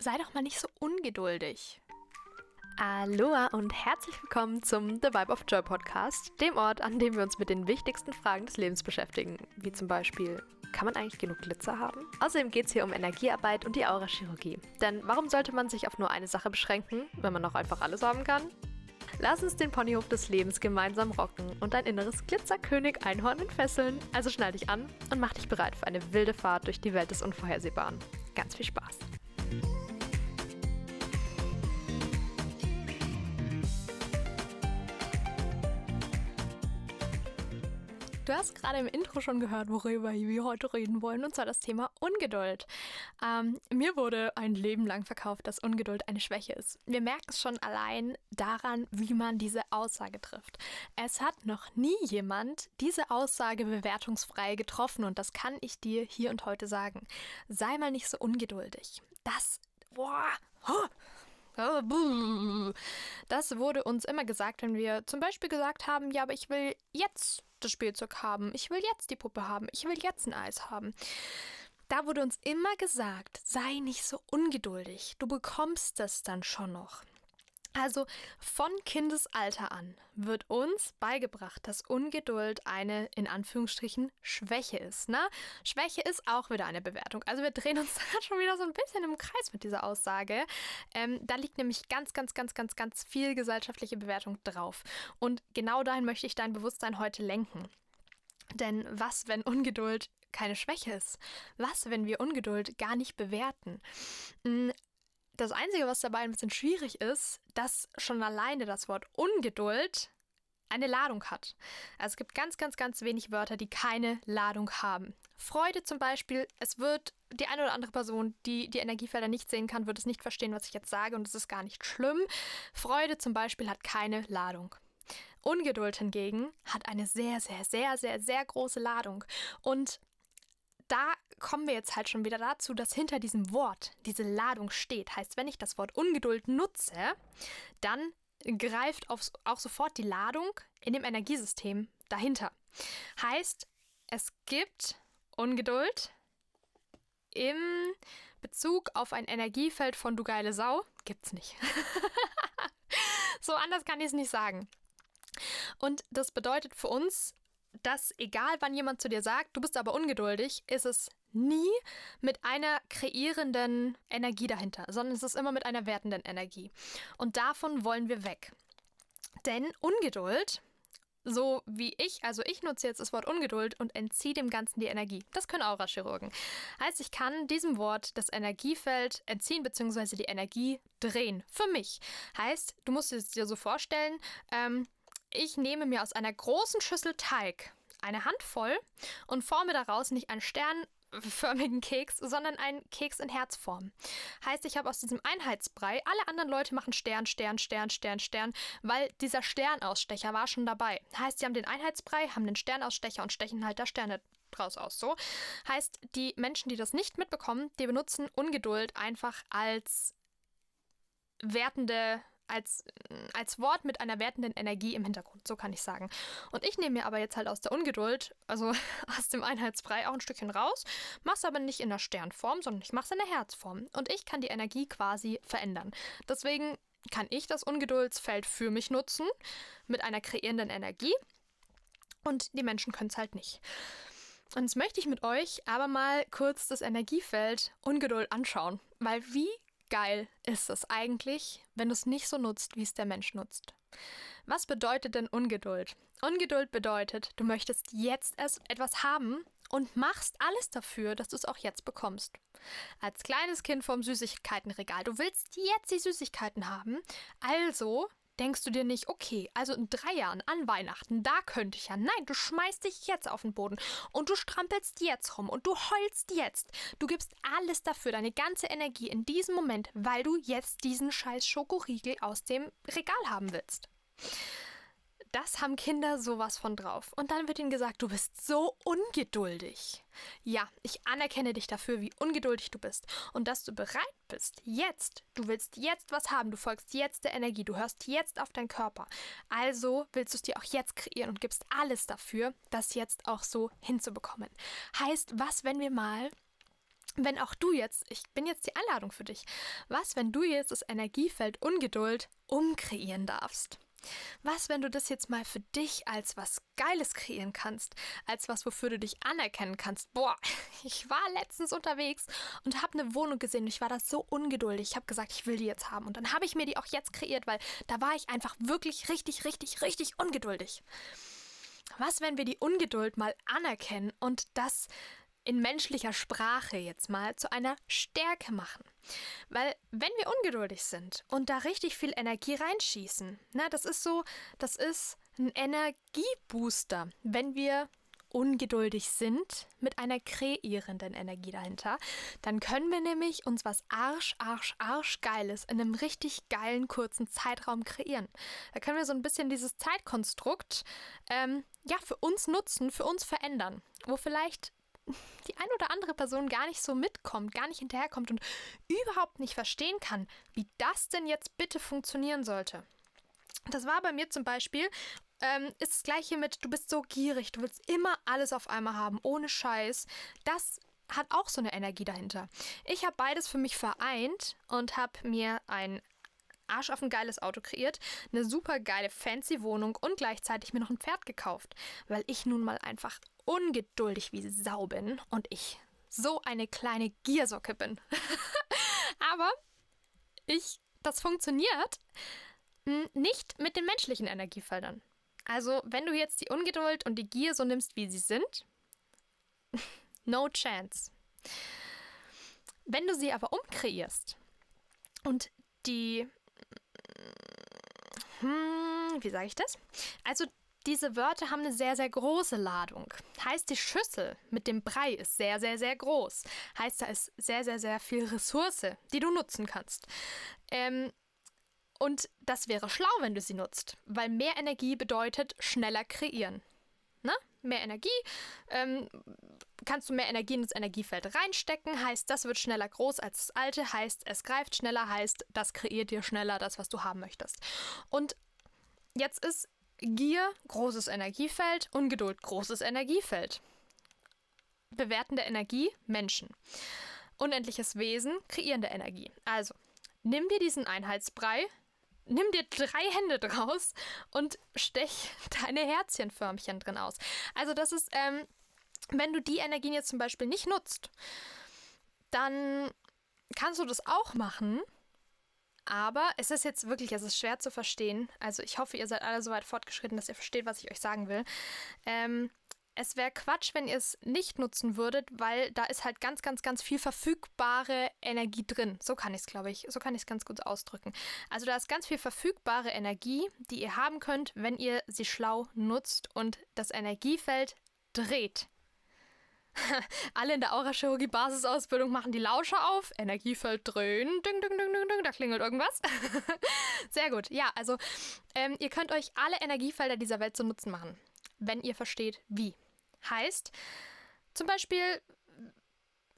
sei doch mal nicht so ungeduldig. Aloha und herzlich willkommen zum The Vibe of Joy Podcast, dem Ort, an dem wir uns mit den wichtigsten Fragen des Lebens beschäftigen, wie zum Beispiel, kann man eigentlich genug Glitzer haben? Außerdem geht es hier um Energiearbeit und die Aurachirurgie. Denn warum sollte man sich auf nur eine Sache beschränken, wenn man auch einfach alles haben kann? Lass uns den Ponyhof des Lebens gemeinsam rocken und dein inneres Glitzerkönig Einhorn entfesseln. Also schnall dich an und mach dich bereit für eine wilde Fahrt durch die Welt des Unvorhersehbaren. Ganz viel Spaß! Du hast gerade im Intro schon gehört, worüber wir heute reden wollen, und zwar das Thema Ungeduld. Ähm, mir wurde ein Leben lang verkauft, dass Ungeduld eine Schwäche ist. Wir merken es schon allein daran, wie man diese Aussage trifft. Es hat noch nie jemand diese Aussage bewertungsfrei getroffen und das kann ich dir hier und heute sagen. Sei mal nicht so ungeduldig. Das, boah, huh. Das wurde uns immer gesagt, wenn wir zum Beispiel gesagt haben, ja, aber ich will jetzt das Spielzeug haben, ich will jetzt die Puppe haben, ich will jetzt ein Eis haben. Da wurde uns immer gesagt, sei nicht so ungeduldig, du bekommst das dann schon noch. Also von Kindesalter an wird uns beigebracht, dass Ungeduld eine in Anführungsstrichen Schwäche ist. Ne? Schwäche ist auch wieder eine Bewertung. Also wir drehen uns da schon wieder so ein bisschen im Kreis mit dieser Aussage. Ähm, da liegt nämlich ganz, ganz, ganz, ganz, ganz viel gesellschaftliche Bewertung drauf. Und genau dahin möchte ich dein Bewusstsein heute lenken. Denn was, wenn Ungeduld keine Schwäche ist? Was, wenn wir Ungeduld gar nicht bewerten? Das Einzige, was dabei ein bisschen schwierig ist, dass schon alleine das Wort Ungeduld eine Ladung hat. Also es gibt ganz, ganz, ganz wenig Wörter, die keine Ladung haben. Freude zum Beispiel, es wird die eine oder andere Person, die die Energiefelder nicht sehen kann, wird es nicht verstehen, was ich jetzt sage und es ist gar nicht schlimm. Freude zum Beispiel hat keine Ladung. Ungeduld hingegen hat eine sehr, sehr, sehr, sehr, sehr große Ladung. Und kommen wir jetzt halt schon wieder dazu, dass hinter diesem Wort diese Ladung steht. Heißt, wenn ich das Wort Ungeduld nutze, dann greift auch sofort die Ladung in dem Energiesystem dahinter. Heißt, es gibt Ungeduld im Bezug auf ein Energiefeld von du geile Sau. Gibt's nicht. so anders kann ich es nicht sagen. Und das bedeutet für uns, dass egal wann jemand zu dir sagt, du bist aber ungeduldig, ist es nie mit einer kreierenden Energie dahinter, sondern es ist immer mit einer wertenden Energie. Und davon wollen wir weg. Denn Ungeduld, so wie ich, also ich nutze jetzt das Wort Ungeduld und entziehe dem Ganzen die Energie. Das können Aurachirurgen. Heißt, ich kann diesem Wort das Energiefeld entziehen bzw. die Energie drehen. Für mich. Heißt, du musst es dir so vorstellen, ähm, ich nehme mir aus einer großen Schüssel Teig eine Handvoll und forme daraus nicht einen sternförmigen Keks, sondern einen Keks in Herzform. Heißt, ich habe aus diesem Einheitsbrei, alle anderen Leute machen Stern, Stern, Stern, Stern, Stern, weil dieser Sternausstecher war schon dabei. Heißt, sie haben den Einheitsbrei, haben den Sternausstecher und stechen halt da Sterne draus aus. So heißt, die Menschen, die das nicht mitbekommen, die benutzen Ungeduld einfach als wertende als, als Wort mit einer wertenden Energie im Hintergrund, so kann ich sagen. Und ich nehme mir aber jetzt halt aus der Ungeduld, also aus dem Einheitsbrei auch ein Stückchen raus, mache es aber nicht in der Sternform, sondern ich mache es in der Herzform. Und ich kann die Energie quasi verändern. Deswegen kann ich das Ungeduldsfeld für mich nutzen mit einer kreierenden Energie und die Menschen können es halt nicht. Und jetzt möchte ich mit euch aber mal kurz das Energiefeld Ungeduld anschauen, weil wie geil ist es eigentlich, wenn du es nicht so nutzt, wie es der Mensch nutzt? Was bedeutet denn Ungeduld? Ungeduld bedeutet, du möchtest jetzt erst etwas haben und machst alles dafür, dass du es auch jetzt bekommst. Als kleines Kind vorm Süßigkeitenregal, du willst jetzt die Süßigkeiten haben, also denkst du dir nicht, okay, also in drei Jahren an Weihnachten, da könnte ich ja. Nein, du schmeißt dich jetzt auf den Boden und du strampelst jetzt rum und du heulst jetzt. Du gibst alles dafür, deine ganze Energie in diesem Moment, weil du jetzt diesen scheiß Schokoriegel aus dem Regal haben willst. Das haben Kinder sowas von drauf. Und dann wird ihnen gesagt, du bist so ungeduldig. Ja, ich anerkenne dich dafür, wie ungeduldig du bist. Und dass du bereit bist, jetzt, du willst jetzt was haben, du folgst jetzt der Energie, du hörst jetzt auf deinen Körper. Also willst du es dir auch jetzt kreieren und gibst alles dafür, das jetzt auch so hinzubekommen. Heißt, was, wenn wir mal wenn auch du jetzt, ich bin jetzt die Einladung für dich, was, wenn du jetzt das Energiefeld Ungeduld umkreieren darfst? Was, wenn du das jetzt mal für dich als was Geiles kreieren kannst, als was, wofür du dich anerkennen kannst? Boah, ich war letztens unterwegs und habe eine Wohnung gesehen und ich war da so ungeduldig. Ich habe gesagt, ich will die jetzt haben und dann habe ich mir die auch jetzt kreiert, weil da war ich einfach wirklich richtig, richtig, richtig ungeduldig. Was, wenn wir die Ungeduld mal anerkennen und das in menschlicher Sprache jetzt mal zu einer Stärke machen. Weil wenn wir ungeduldig sind und da richtig viel Energie reinschießen, na, das ist so, das ist ein Energiebooster, wenn wir ungeduldig sind mit einer kreierenden Energie dahinter, dann können wir nämlich uns was arsch, arsch, arsch geiles in einem richtig geilen kurzen Zeitraum kreieren. Da können wir so ein bisschen dieses Zeitkonstrukt ähm, ja für uns nutzen, für uns verändern, wo vielleicht die ein oder andere Person gar nicht so mitkommt, gar nicht hinterherkommt und überhaupt nicht verstehen kann, wie das denn jetzt bitte funktionieren sollte. Das war bei mir zum Beispiel, ähm, ist das gleiche mit, du bist so gierig, du willst immer alles auf einmal haben, ohne Scheiß. Das hat auch so eine Energie dahinter. Ich habe beides für mich vereint und habe mir ein Arsch auf ein geiles Auto kreiert, eine super geile fancy Wohnung und gleichzeitig mir noch ein Pferd gekauft, weil ich nun mal einfach ungeduldig wie Sau bin und ich so eine kleine Giersocke bin. Aber ich, das funktioniert hm, nicht mit den menschlichen Energiefeldern. Also, wenn du jetzt die Ungeduld und die Gier so nimmst, wie sie sind, no chance. Wenn du sie aber umkreierst und die, hm, wie sage ich das? Also diese Wörter haben eine sehr, sehr große Ladung. Heißt, die Schüssel mit dem Brei ist sehr, sehr, sehr groß. Heißt, da ist sehr, sehr, sehr viel Ressource, die du nutzen kannst. Ähm, und das wäre schlau, wenn du sie nutzt, weil mehr Energie bedeutet schneller kreieren. Ne? Mehr Energie, ähm, kannst du mehr Energie in das Energiefeld reinstecken, heißt, das wird schneller groß als das alte, heißt, es greift schneller, heißt, das kreiert dir schneller das, was du haben möchtest. Und jetzt ist Gier, großes Energiefeld, Ungeduld, großes Energiefeld. Bewertende Energie, Menschen. Unendliches Wesen, kreierende Energie. Also, nimm dir diesen Einheitsbrei, nimm dir drei Hände draus und stech deine Herzchenförmchen drin aus. Also, das ist, ähm, wenn du die Energien jetzt zum Beispiel nicht nutzt, dann kannst du das auch machen, aber es ist jetzt wirklich, es ist schwer zu verstehen. Also ich hoffe, ihr seid alle so weit fortgeschritten, dass ihr versteht, was ich euch sagen will. Ähm, es wäre Quatsch, wenn ihr es nicht nutzen würdet, weil da ist halt ganz, ganz, ganz viel verfügbare Energie drin. So kann ich es, glaube ich, so kann ich es ganz gut ausdrücken. Also da ist ganz viel verfügbare Energie, die ihr haben könnt, wenn ihr sie schlau nutzt und das Energiefeld dreht. Alle in der Aurachirurgie Basisausbildung machen die Lauscher auf, Energiefeld drehen, ding, ding, ding, ding, ding, da klingelt irgendwas. Sehr gut. Ja, also ähm, ihr könnt euch alle Energiefelder dieser Welt zu Nutzen machen, wenn ihr versteht, wie. Heißt, zum Beispiel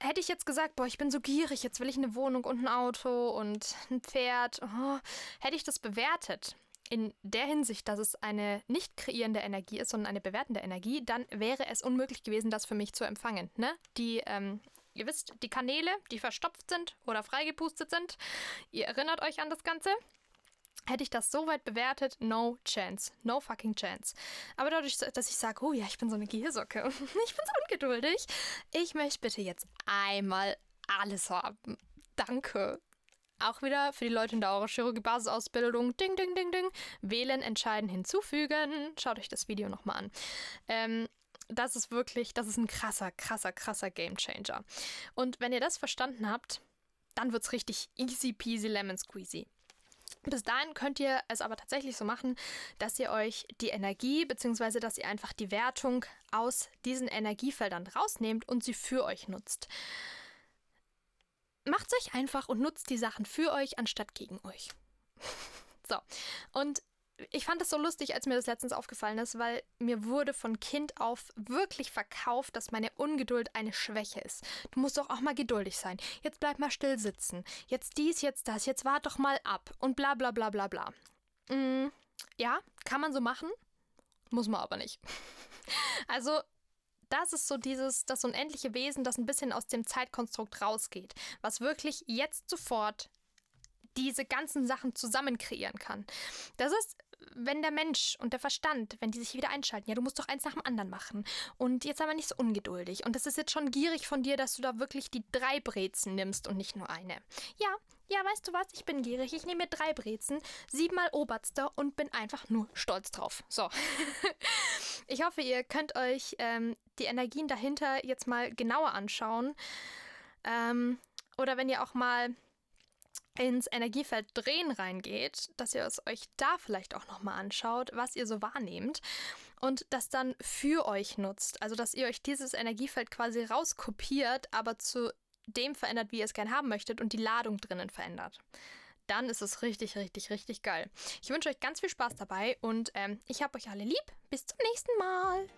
hätte ich jetzt gesagt, boah, ich bin so gierig, jetzt will ich eine Wohnung und ein Auto und ein Pferd, oh, hätte ich das bewertet in der Hinsicht, dass es eine nicht kreierende Energie ist, sondern eine bewertende Energie, dann wäre es unmöglich gewesen, das für mich zu empfangen. Ne? Die, ähm, ihr wisst, die Kanäle, die verstopft sind oder freigepustet sind, ihr erinnert euch an das Ganze. Hätte ich das so weit bewertet, no chance. No fucking chance. Aber dadurch, dass ich sage, oh ja, ich bin so eine Gehirnsocke und ich bin so ungeduldig, ich möchte bitte jetzt einmal alles haben. Danke. Auch wieder für die Leute in der Neurochirurgie Basisausbildung. Ding, ding, ding, ding. Wählen, entscheiden, hinzufügen. Schaut euch das Video nochmal an. Ähm, das ist wirklich, das ist ein krasser, krasser, krasser Gamechanger. Und wenn ihr das verstanden habt, dann wird es richtig easy peasy lemon squeezy. Bis dahin könnt ihr es aber tatsächlich so machen, dass ihr euch die Energie bzw. dass ihr einfach die Wertung aus diesen Energiefeldern rausnehmt und sie für euch nutzt macht's euch einfach und nutzt die Sachen für euch anstatt gegen euch. so, und ich fand es so lustig, als mir das letztens aufgefallen ist, weil mir wurde von Kind auf wirklich verkauft, dass meine Ungeduld eine Schwäche ist. Du musst doch auch mal geduldig sein. Jetzt bleib mal still sitzen. Jetzt dies, jetzt das. Jetzt wart doch mal ab. Und bla bla bla bla bla. Mm, ja, kann man so machen. Muss man aber nicht. Also, das ist so dieses, das unendliche Wesen, das ein bisschen aus dem Zeitkonstrukt rausgeht, was wirklich jetzt sofort diese ganzen Sachen zusammen kreieren kann. Das ist, wenn der Mensch und der Verstand, wenn die sich wieder einschalten, ja, du musst doch eins nach dem anderen machen. Und jetzt aber nicht so ungeduldig. Und das ist jetzt schon gierig von dir, dass du da wirklich die drei Brezen nimmst und nicht nur eine. Ja, ja, weißt du was? Ich bin gierig. Ich nehme mir drei Brezen, siebenmal Oberster und bin einfach nur stolz drauf. So. ich hoffe, ihr könnt euch ähm, die Energien dahinter jetzt mal genauer anschauen. Ähm, oder wenn ihr auch mal ins Energiefeld Drehen reingeht, dass ihr es euch da vielleicht auch nochmal anschaut, was ihr so wahrnehmt und das dann für euch nutzt. Also, dass ihr euch dieses Energiefeld quasi rauskopiert, aber zu dem verändert, wie ihr es gern haben möchtet und die Ladung drinnen verändert. Dann ist es richtig, richtig, richtig geil. Ich wünsche euch ganz viel Spaß dabei und ähm, ich habe euch alle lieb. Bis zum nächsten Mal.